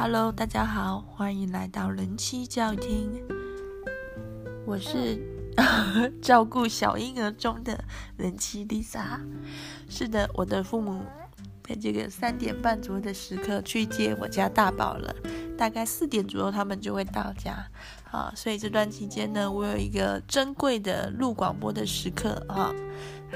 Hello，大家好，欢迎来到人妻教育厅。我是 照顾小婴儿中的人妻 Lisa。是的，我的父母在这个三点半左右的时刻去接我家大宝了，大概四点左右他们就会到家。啊，所以这段期间呢，我有一个珍贵的录广播的时刻啊。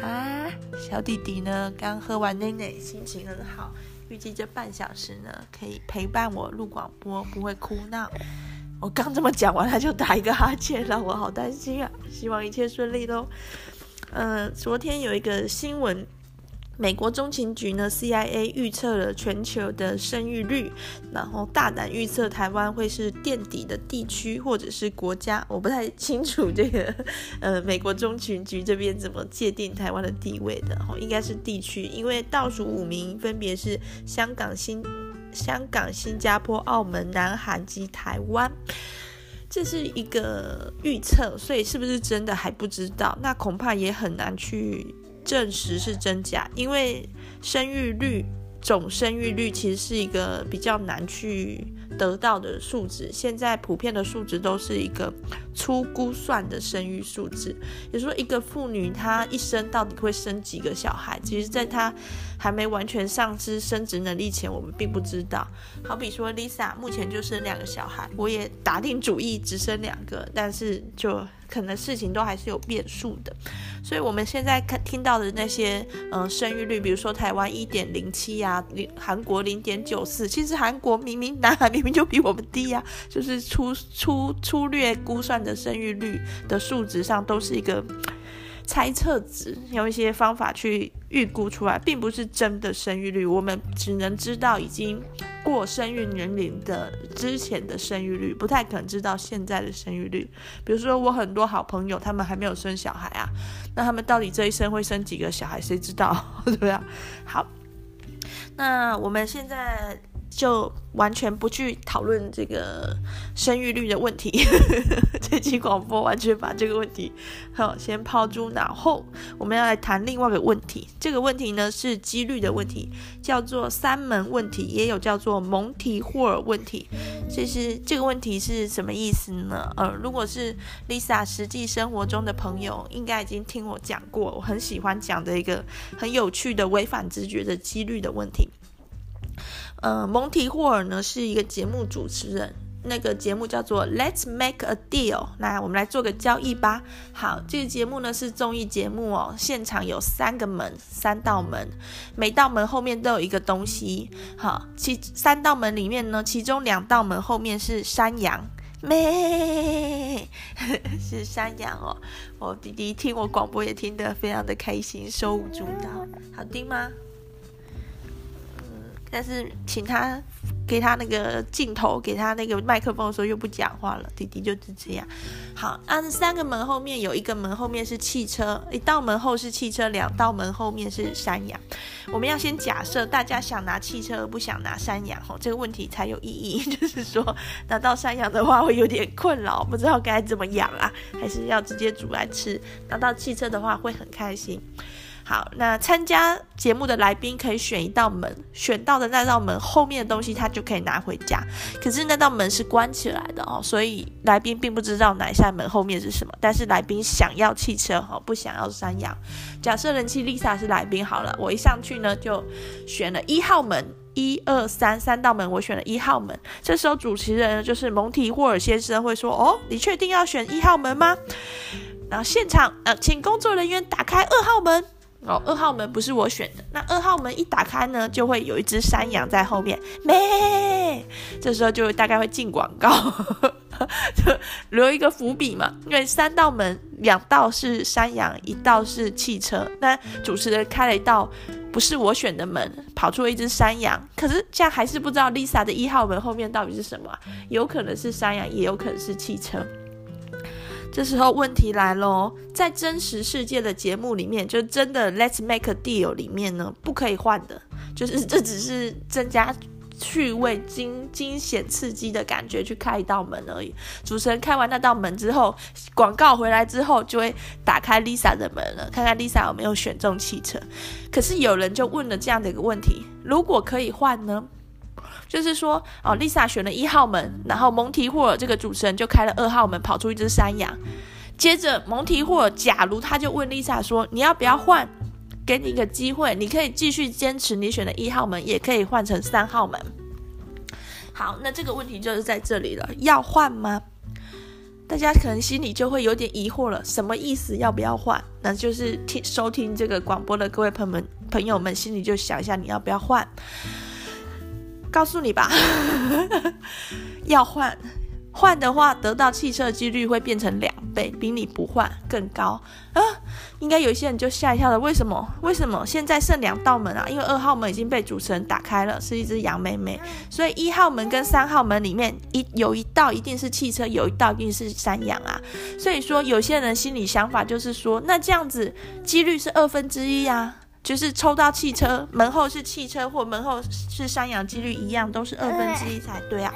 啊，小弟弟呢刚喝完奶奶，心情很好。预计这半小时呢，可以陪伴我录广播，不会哭闹。我刚这么讲完，他就打一个哈欠，让我好担心啊！希望一切顺利喽。嗯、昨天有一个新闻。美国中情局呢，CIA 预测了全球的生育率，然后大胆预测台湾会是垫底的地区或者是国家。我不太清楚这个，呃，美国中情局这边怎么界定台湾的地位的？哦，应该是地区，因为倒数五名分别是香港、新香港、新加坡、澳门、南韩及台湾。这是一个预测，所以是不是真的还不知道？那恐怕也很难去。证实是真假，因为生育率，总生育率其实是一个比较难去得到的数值。现在普遍的数值都是一个粗估算的生育数字，也就说，一个妇女她一生到底会生几个小孩，其实在她还没完全丧失生殖能力前，我们并不知道。好比说，Lisa 目前就生两个小孩，我也打定主意只生两个，但是就。可能事情都还是有变数的，所以我们现在看听到的那些，嗯、生育率，比如说台湾一点零七啊，韩国零点九四，其实韩国明明南韩明明就比我们低呀、就是粗粗粗略估算的生育率的数值上都是一个。猜测值用一些方法去预估出来，并不是真的生育率。我们只能知道已经过生育年龄的之前的生育率，不太可能知道现在的生育率。比如说，我很多好朋友，他们还没有生小孩啊，那他们到底这一生会生几个小孩？谁知道？对不对？好，那我们现在。就完全不去讨论这个生育率的问题，这期广播完全把这个问题好先抛诸脑后。我们要来谈另外一个问题，这个问题呢是几率的问题，叫做三门问题，也有叫做蒙提霍尔问题。其实这个问题是什么意思呢？呃，如果是 Lisa 实际生活中的朋友，应该已经听我讲过，我很喜欢讲的一个很有趣的违反直觉的几率的问题。呃，蒙提霍尔呢是一个节目主持人，那个节目叫做 Let's Make a Deal。那我们来做个交易吧。好，这个节目呢是综艺节目哦，现场有三个门，三道门，每道门后面都有一个东西。好，其三道门里面呢，其中两道门后面是山羊，咩，是山羊哦。我弟弟听我广播也听得非常的开心，手舞足蹈，好听吗？但是请他给他那个镜头，给他那个麦克风的时候又不讲话了。弟弟就是这样。好，那三个门后面有一个门后面是汽车，一道门后是汽车，两道门后面是山羊。我们要先假设大家想拿汽车不想拿山羊，吼，这个问题才有意义。就是说拿到山羊的话会有点困扰，不知道该怎么养啊，还是要直接煮来吃。拿到汽车的话会很开心。好，那参加节目的来宾可以选一道门，选到的那道门后面的东西他就可以拿回家。可是那道门是关起来的哦，所以来宾并不知道哪一扇门后面是什么。但是来宾想要汽车哦，不想要山羊。假设人气 Lisa 是来宾好了，我一上去呢就选了一号门，一二三三道门，我选了一号门。这时候主持人就是蒙提霍尔先生会说：“哦，你确定要选一号门吗？”然后现场呃，请工作人员打开二号门。哦，二号门不是我选的。那二号门一打开呢，就会有一只山羊在后面，咩。这时候就大概会进广告，就留一个伏笔嘛。因为三道门，两道是山羊，一道是汽车。那主持人开了一道不是我选的门，跑出了一只山羊。可是这样还是不知道 Lisa 的一号门后面到底是什么，有可能是山羊，也有可能是汽车。这时候问题来喽，在真实世界的节目里面，就真的 Let's Make a Deal 里面呢，不可以换的，就是这只是增加趣味、惊惊险、刺激的感觉，去开一道门而已。主持人开完那道门之后，广告回来之后，就会打开 Lisa 的门了，看看 Lisa 有没有选中汽车。可是有人就问了这样的一个问题：如果可以换呢？就是说哦，Lisa 选了一号门，然后蒙提霍尔这个主持人就开了二号门，跑出一只山羊。接着蒙提霍尔，假如他就问 Lisa 说：“你要不要换？给你一个机会，你可以继续坚持你选的一号门，也可以换成三号门。”好，那这个问题就是在这里了，要换吗？大家可能心里就会有点疑惑了，什么意思？要不要换？那就是听收听这个广播的各位朋友们，朋友们心里就想一下，你要不要换？告诉你吧，要换。换的话，得到汽车的几率会变成两倍，比你不换更高啊！应该有一些人就吓一跳了。为什么？为什么现在剩两道门啊？因为二号门已经被主持人打开了，是一只羊妹妹，所以一号门跟三号门里面一有一道一定是汽车，有一道一定是山羊啊。所以说，有些人心里想法就是说，那这样子几率是二分之一啊，就是抽到汽车门后是汽车或门后是山羊，几率一样，都是二分之一才对啊。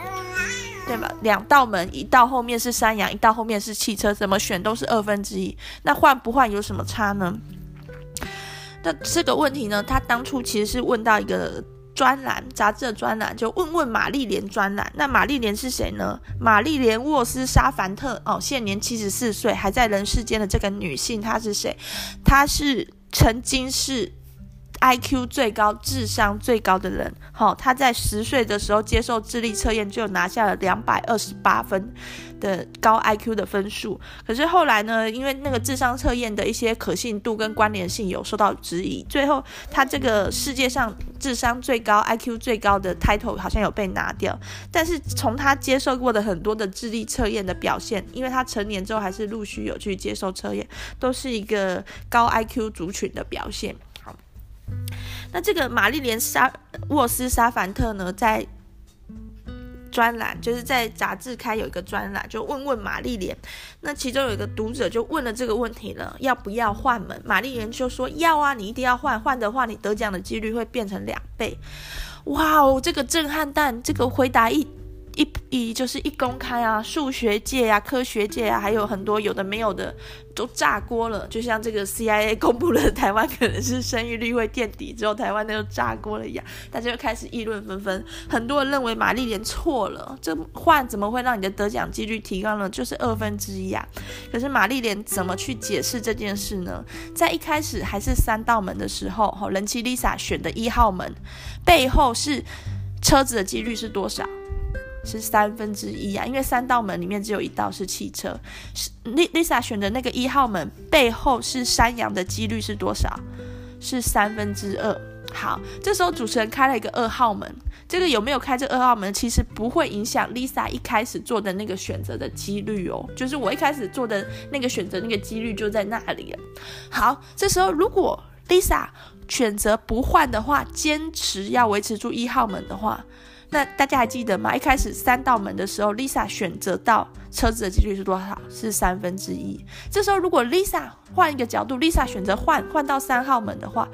对吧？两道门，一道后面是山羊，一道后面是汽车，怎么选都是二分之一。那换不换有什么差呢？那这个问题呢，他当初其实是问到一个专栏杂志的专栏，就问问玛丽莲专栏。那玛丽莲是谁呢？玛丽莲沃斯沙凡特哦，现年七十四岁，还在人世间的这个女性，她是谁？她是曾经是。IQ 最高、智商最高的人，好，他在十岁的时候接受智力测验，就拿下了两百二十八分的高 IQ 的分数。可是后来呢，因为那个智商测验的一些可信度跟关联性有受到质疑，最后他这个世界上智商最高、IQ 最高的 title 好像有被拿掉。但是从他接受过的很多的智力测验的表现，因为他成年之后还是陆续有去接受测验，都是一个高 IQ 族群的表现。那这个玛丽莲沙沃斯沙凡特呢，在专栏，就是在杂志开有一个专栏，就问问玛丽莲。那其中有一个读者就问了这个问题了，要不要换门？玛丽莲就说要啊，你一定要换，换的话你得奖的几率会变成两倍。哇哦，这个震撼弹，这个回答一。一一就是一公开啊，数学界啊，科学界啊，还有很多有的没有的都炸锅了。就像这个 CIA 公布了台湾可能是生育率会垫底之后，台湾那就炸锅了一样，大家就开始议论纷纷。很多人认为玛丽莲错了，这换怎么会让你的得奖几率提高呢？就是二分之一啊。可是玛丽莲怎么去解释这件事呢？在一开始还是三道门的时候，哈，人气 Lisa 选的一号门背后是车子的几率是多少？是三分之一啊，因为三道门里面只有一道是汽车。是 Lisa 选的那个一号门背后是山羊的几率是多少？是三分之二。好，这时候主持人开了一个二号门，这个有没有开这二号门，其实不会影响 Lisa 一开始做的那个选择的几率哦。就是我一开始做的那个选择，那个几率就在那里了。好，这时候如果 Lisa 选择不换的话，坚持要维持住一号门的话。那大家还记得吗？一开始三道门的时候，Lisa 选择到车子的几率是多少？是三分之一。这时候如果 Lisa 换一个角度，Lisa 选择换换到三号门的话，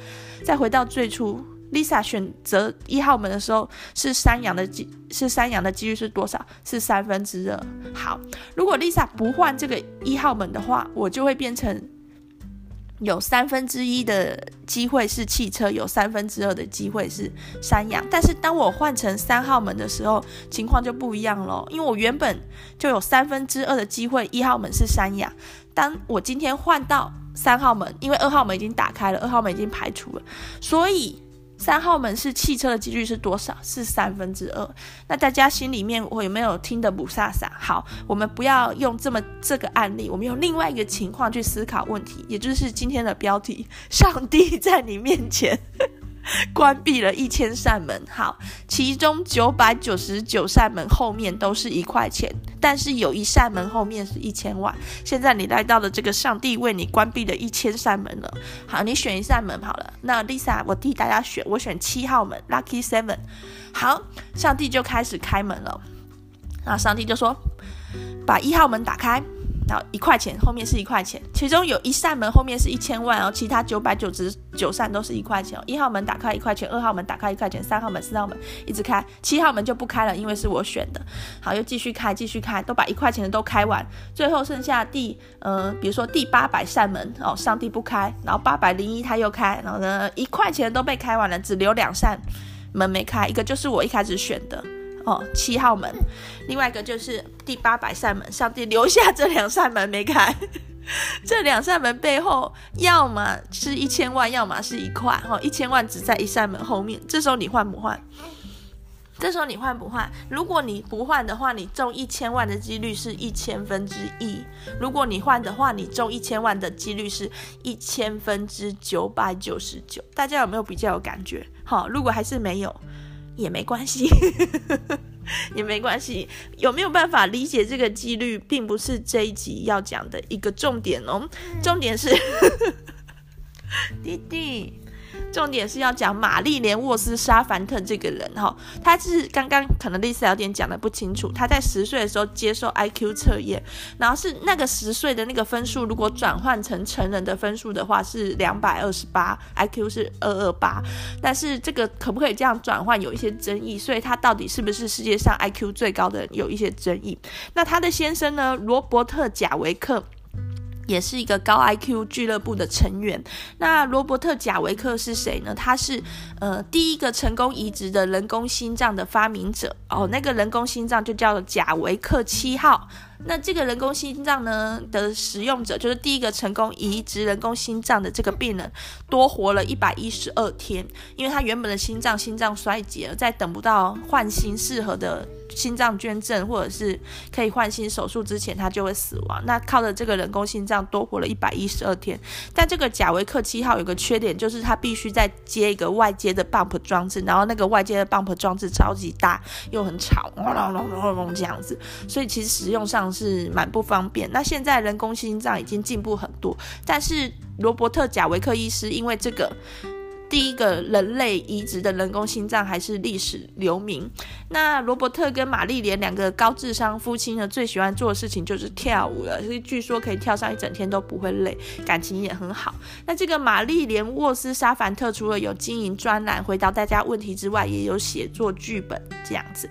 再回到最初，Lisa 选择一号门的时候，是山羊的几是山羊的几率是多少？是三分之二。好，如果 Lisa 不换这个一号门的话，我就会变成。有三分之一的机会是汽车，有三分之二的机会是山羊。但是当我换成三号门的时候，情况就不一样了，因为我原本就有三分之二的机会，一号门是山羊。当我今天换到三号门，因为二号门已经打开了，二号门已经排除了，所以。三号门是汽车的几率是多少？是三分之二。那大家心里面我有没有听得不飒飒？好，我们不要用这么这个案例，我们用另外一个情况去思考问题，也就是今天的标题：上帝在你面前。关闭了一千扇门，好，其中九百九十九扇门后面都是一块钱，但是有一扇门后面是一千万。现在你来到了这个上帝为你关闭的一千扇门了，好，你选一扇门好了。那 Lisa，我替大家选，我选七号门，Lucky Seven。好，上帝就开始开门了，那上帝就说，把一号门打开。然后一块钱后面是一块钱，其中有一扇门后面是一千万，然后其他九百九十九扇都是一块钱。一号门打开一块钱，二号门打开一块钱，三号门、四号门一直开，七号门就不开了，因为是我选的。好，又继续开，继续开，都把一块钱的都开完，最后剩下第呃，比如说第八百扇门哦，上帝不开，然后八百零一他又开，然后呢一块钱都被开完了，只留两扇。门没开，一个就是我一开始选的哦，七号门，另外一个就是第八百扇门，上帝留下这两扇门没开。这两扇门背后，要么是一千万，要么是一块。哈，一千万只在一扇门后面。这时候你换不换？这时候你换不换？如果你不换的话，你中一千万的几率是一千分之一；如果你换的话，你中一千万的几率是一千分之九百九十九。大家有没有比较有感觉？好，如果还是没有，也没关系。也没关系，有没有办法理解这个几率，并不是这一集要讲的一个重点哦。重点是，弟弟。重点是要讲玛丽莲沃斯沙凡特这个人哈，他是刚刚可能丽莎有点讲的不清楚。他在十岁的时候接受 IQ 测验，然后是那个十岁的那个分数，如果转换成成人的分数的话是两百二十八，IQ 是二二八。但是这个可不可以这样转换有一些争议，所以他到底是不是世界上 IQ 最高的有一些争议。那他的先生呢，罗伯特贾维克。也是一个高 IQ 俱乐部的成员。那罗伯特·贾维克是谁呢？他是呃第一个成功移植的人工心脏的发明者哦。那个人工心脏就叫做贾维克七号。那这个人工心脏呢的使用者，就是第一个成功移植人工心脏的这个病人，多活了一百一十二天，因为他原本的心脏心脏衰竭了，在等不到换心适合的。心脏捐赠或者是可以换心手术之前，他就会死亡。那靠着这个人工心脏多活了一百一十二天。但这个贾维克七号有个缺点，就是他必须再接一个外接的 pump 装置，然后那个外接的 pump 装置超级大又很吵，这样子，所以其实使用上是蛮不方便。那现在人工心脏已经进步很多，但是罗伯特贾维克医师因为这个。第一个人类移植的人工心脏还是历史留名。那罗伯特跟玛丽莲两个高智商夫妻呢，最喜欢做的事情就是跳舞了，据说可以跳上一整天都不会累，感情也很好。那这个玛丽莲沃斯沙凡特除了有经营专栏回答大家问题之外，也有写作剧本这样子。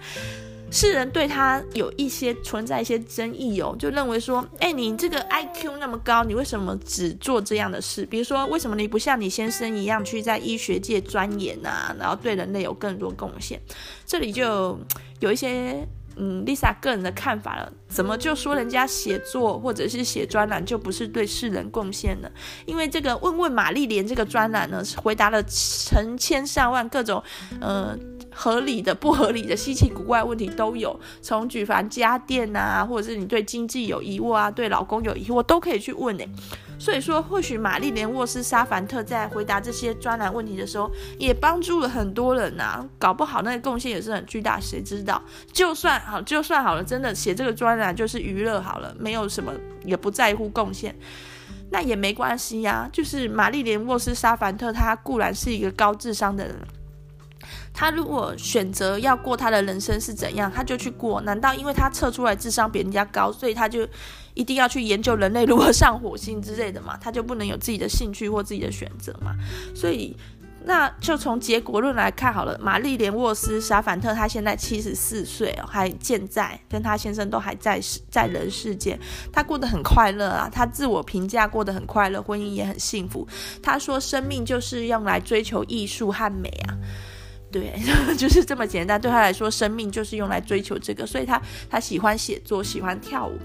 世人对他有一些存在一些争议哦，就认为说，哎，你这个 IQ 那么高，你为什么只做这样的事？比如说，为什么你不像你先生一样去在医学界钻研啊，然后对人类有更多贡献？这里就有一些嗯，Lisa 个人的看法了。怎么就说人家写作或者是写专栏就不是对世人贡献呢？因为这个问问玛丽莲这个专栏呢，回答了成千上万各种呃。合理的、不合理的、稀奇古怪问题都有，从举凡家电啊，或者是你对经济有疑惑啊，对老公有疑惑，都可以去问诶。所以说，或许玛丽莲沃斯沙凡特在回答这些专栏问题的时候，也帮助了很多人呐。搞不好那个贡献也是很巨大，谁知道？就算好，就算好了，真的写这个专栏就是娱乐好了，没有什么，也不在乎贡献，那也没关系呀。就是玛丽莲沃斯沙凡特，他固然是一个高智商的人。他如果选择要过他的人生是怎样，他就去过。难道因为他测出来智商比人家高，所以他就一定要去研究人类如何上火星之类的嘛？他就不能有自己的兴趣或自己的选择嘛？所以，那就从结果论来看好了。玛丽莲沃斯沙凡特他现在七十四岁哦，还健在，跟他先生都还在世在人世间，他过得很快乐啊。他自我评价过得很快乐，婚姻也很幸福。他说：“生命就是用来追求艺术和美啊。”对，就是这么简单。对他来说，生命就是用来追求这个，所以他他喜欢写作，喜欢跳舞。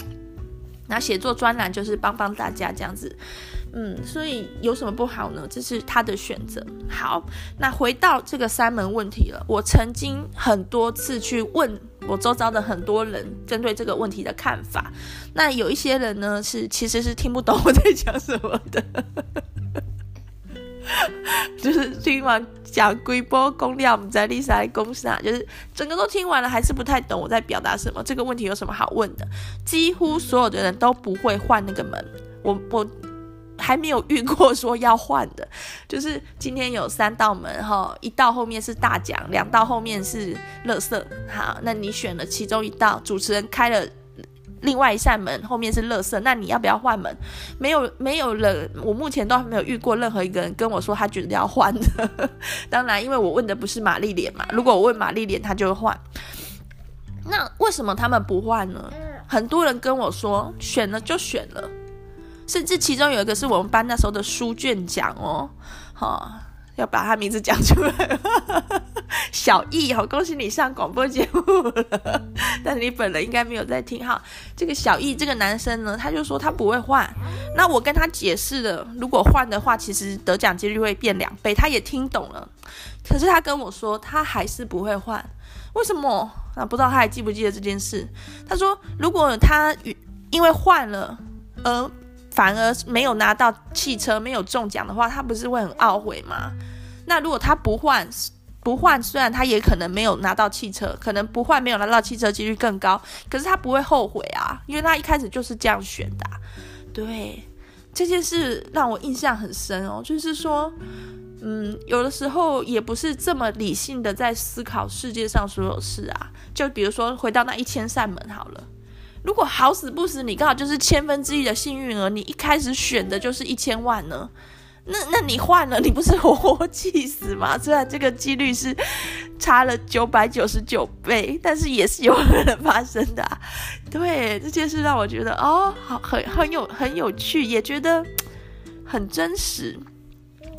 那写作专栏就是帮帮大家这样子，嗯，所以有什么不好呢？这是他的选择。好，那回到这个三门问题了。我曾经很多次去问我周遭的很多人针对这个问题的看法。那有一些人呢，是其实是听不懂我在讲什么的。就是听完讲龟波公料，我们在丽莎的公司啊，就是整个都听完了，还是不太懂我在表达什么。这个问题有什么好问的？几乎所有的人都不会换那个门，我我还没有遇过说要换的。就是今天有三道门哈，一道后面是大奖，两道后面是乐色。好，那你选了其中一道，主持人开了。另外一扇门后面是垃圾，那你要不要换门？没有，没有人，我目前都还没有遇过任何一个人跟我说他觉得要换的。当然，因为我问的不是玛丽莲嘛，如果我问玛丽莲，他就会换。那为什么他们不换呢？很多人跟我说选了就选了，甚至其中有一个是我们班那时候的书卷奖哦，好，要把他名字讲出来。小易，好恭喜你上广播节目了，但你本人应该没有在听哈。这个小易这个男生呢，他就说他不会换。那我跟他解释了，如果换的话，其实得奖几率会变两倍，他也听懂了。可是他跟我说，他还是不会换。为什么？那不知道他还记不记得这件事？他说，如果他因为换了而反而没有拿到汽车，没有中奖的话，他不是会很懊悔吗？那如果他不换，不换，虽然他也可能没有拿到汽车，可能不换没有拿到汽车几率更高，可是他不会后悔啊，因为他一开始就是这样选的。对，这件事让我印象很深哦，就是说，嗯，有的时候也不是这么理性的在思考世界上所有事啊。就比如说回到那一千扇门好了，如果好死不死你刚好就是千分之一的幸运儿，你一开始选的就是一千万呢？那那你换了，你不是活活气死吗？虽然这个几率是差了九百九十九倍，但是也是有可能发生的。对，这件事让我觉得哦，好，很很有很有趣，也觉得很真实。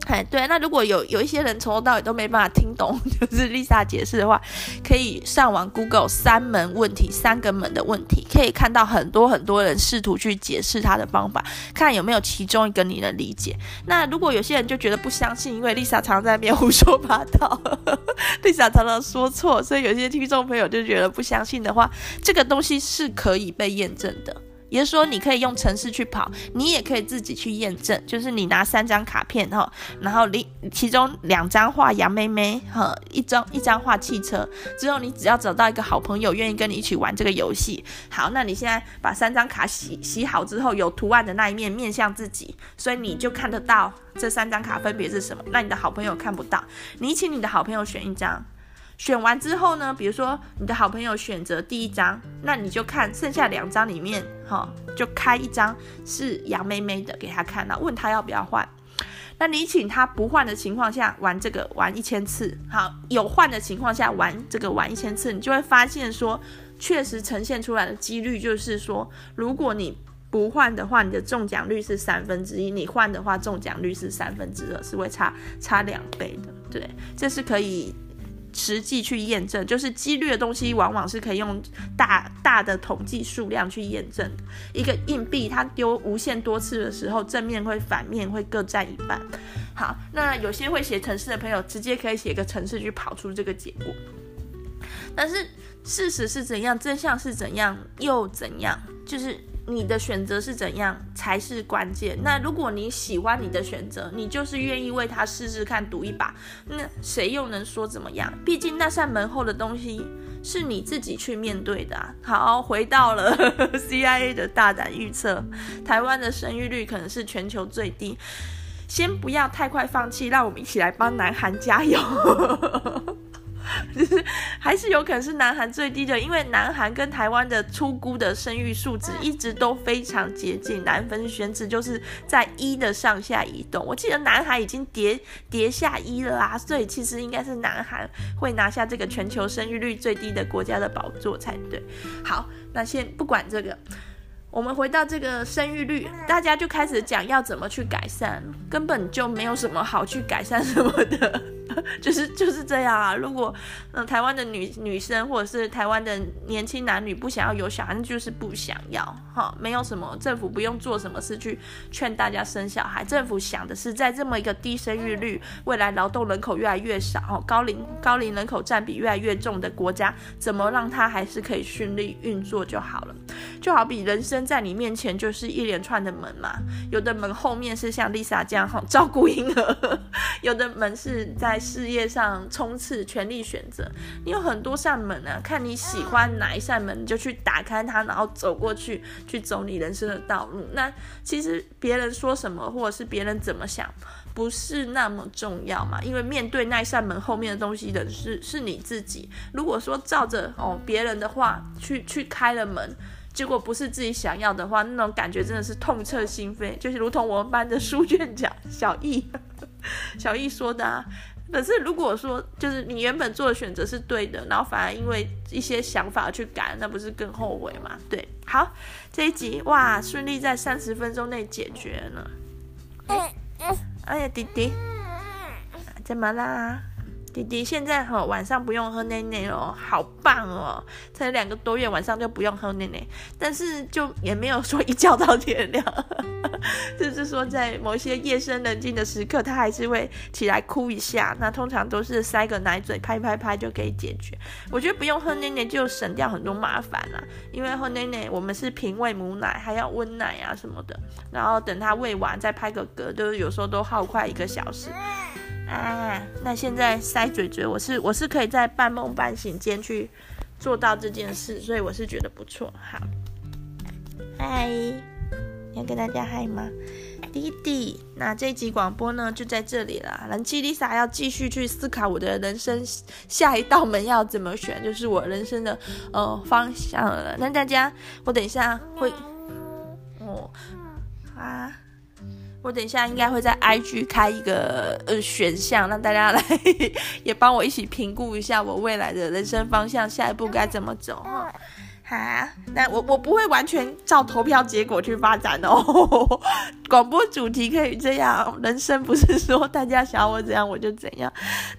哎，对，那如果有有一些人从头到尾都没办法听懂，就是 Lisa 解释的话，可以上网 Google 三门问题，三个门的问题，可以看到很多很多人试图去解释他的方法，看有没有其中一个你能理解。那如果有些人就觉得不相信，因为 Lisa 常常在那边 胡说八道，Lisa 常常说错，所以有些听众朋友就觉得不相信的话，这个东西是可以被验证的。也就是说，你可以用程式去跑，你也可以自己去验证。就是你拿三张卡片哈，然后里其中两张画杨妹妹哈，一张一张画汽车。之后你只要找到一个好朋友愿意跟你一起玩这个游戏。好，那你现在把三张卡洗洗好之后，有图案的那一面面向自己，所以你就看得到这三张卡分别是什么。那你的好朋友看不到，你请你的好朋友选一张。选完之后呢，比如说你的好朋友选择第一张，那你就看剩下两张里面，哈，就开一张是杨妹妹的给他看，那问他要不要换。那你请他不换的情况下玩这个玩一千次，好，有换的情况下玩这个玩一千次，你就会发现说，确实呈现出来的几率就是说，如果你不换的话，你的中奖率是三分之一；你换的话，中奖率是三分之二，是会差差两倍的。对，这是可以。实际去验证，就是几率的东西，往往是可以用大大的统计数量去验证。一个硬币，它丢无限多次的时候，正面会反面会各占一半。好，那有些会写程式的朋友，直接可以写个程式去跑出这个结果。但是事实是怎样，真相是怎样，又怎样？就是。你的选择是怎样才是关键。那如果你喜欢你的选择，你就是愿意为他试试看，赌一把，那谁又能说怎么样？毕竟那扇门后的东西是你自己去面对的啊。好，回到了 CIA 的大胆预测，台湾的生育率可能是全球最低。先不要太快放弃，让我们一起来帮南韩加油。就是还是有可能是南韩最低的，因为南韩跟台湾的出估的生育数值一直都非常接近，南分选址就是在一的上下移动。我记得南韩已经跌跌下一了啊，所以其实应该是南韩会拿下这个全球生育率最低的国家的宝座才对。好，那先不管这个。我们回到这个生育率，大家就开始讲要怎么去改善，根本就没有什么好去改善什么的，就是就是这样啊。如果嗯台湾的女女生或者是台湾的年轻男女不想要有小孩，就是不想要哈，没有什么政府不用做什么事去劝大家生小孩。政府想的是在这么一个低生育率、未来劳动人口越来越少、高龄高龄人口占比越来越重的国家，怎么让它还是可以顺利运作就好了。就好比人生在你面前就是一连串的门嘛，有的门后面是像 Lisa 这样哈照顾婴儿，有的门是在事业上冲刺、全力选择。你有很多扇门啊，看你喜欢哪一扇门，你就去打开它，然后走过去，去走你人生的道路。那其实别人说什么，或者是别人怎么想，不是那么重要嘛，因为面对那扇门后面的东西的是是你自己。如果说照着哦别人的话去去开了门。结果不是自己想要的话，那种感觉真的是痛彻心扉，就是如同我们班的书卷奖小易，小易说的啊。可是如果说就是你原本做的选择是对的，然后反而因为一些想法去改，那不是更后悔吗？对，好，这一集哇，顺利在三十分钟内解决了。哎呀，弟弟，怎么啦？弟弟现在哈晚上不用喝奶奶哦，好棒哦！才两个多月晚上就不用喝奶奶，但是就也没有说一觉到天亮，就是说在某些夜深人静的时刻，他还是会起来哭一下。那通常都是塞个奶嘴，拍拍拍就可以解决。我觉得不用喝奶奶就省掉很多麻烦啦，因为喝奶奶我们是瓶喂母奶，还要温奶啊什么的，然后等他喂完再拍个嗝，就是有时候都耗快一个小时。啊，那现在塞嘴嘴，我是我是可以在半梦半醒间去做到这件事，所以我是觉得不错。好，嗨，要跟大家嗨吗？弟弟，那这一集广播呢就在这里了。人气 Lisa 要继续去思考我的人生下一道门要怎么选，就是我人生的呃方向了。那大家，我等一下会，哦，啊。我等一下应该会在 IG 开一个呃选项，让大家来 也帮我一起评估一下我未来的人生方向，下一步该怎么走哈。好，那我我不会完全照投票结果去发展哦。广播主题可以这样，人生不是说大家想要我怎样我就怎样，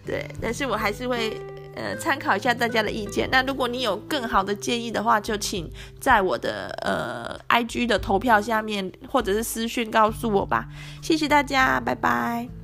对，但是我还是会。呃，参考一下大家的意见。那如果你有更好的建议的话，就请在我的呃 IG 的投票下面，或者是私讯告诉我吧。谢谢大家，拜拜。